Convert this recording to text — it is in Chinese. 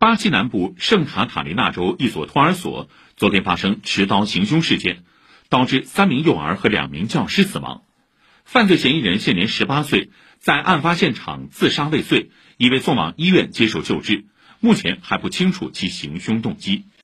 巴西南部圣卡塔琳娜州一所托儿所昨天发生持刀行凶事件导致三名幼儿和两名教师死亡。犯罪嫌疑人现年十八岁在案发现场自杀未遂已被送往医院接受救治目前还不清楚其行凶动机。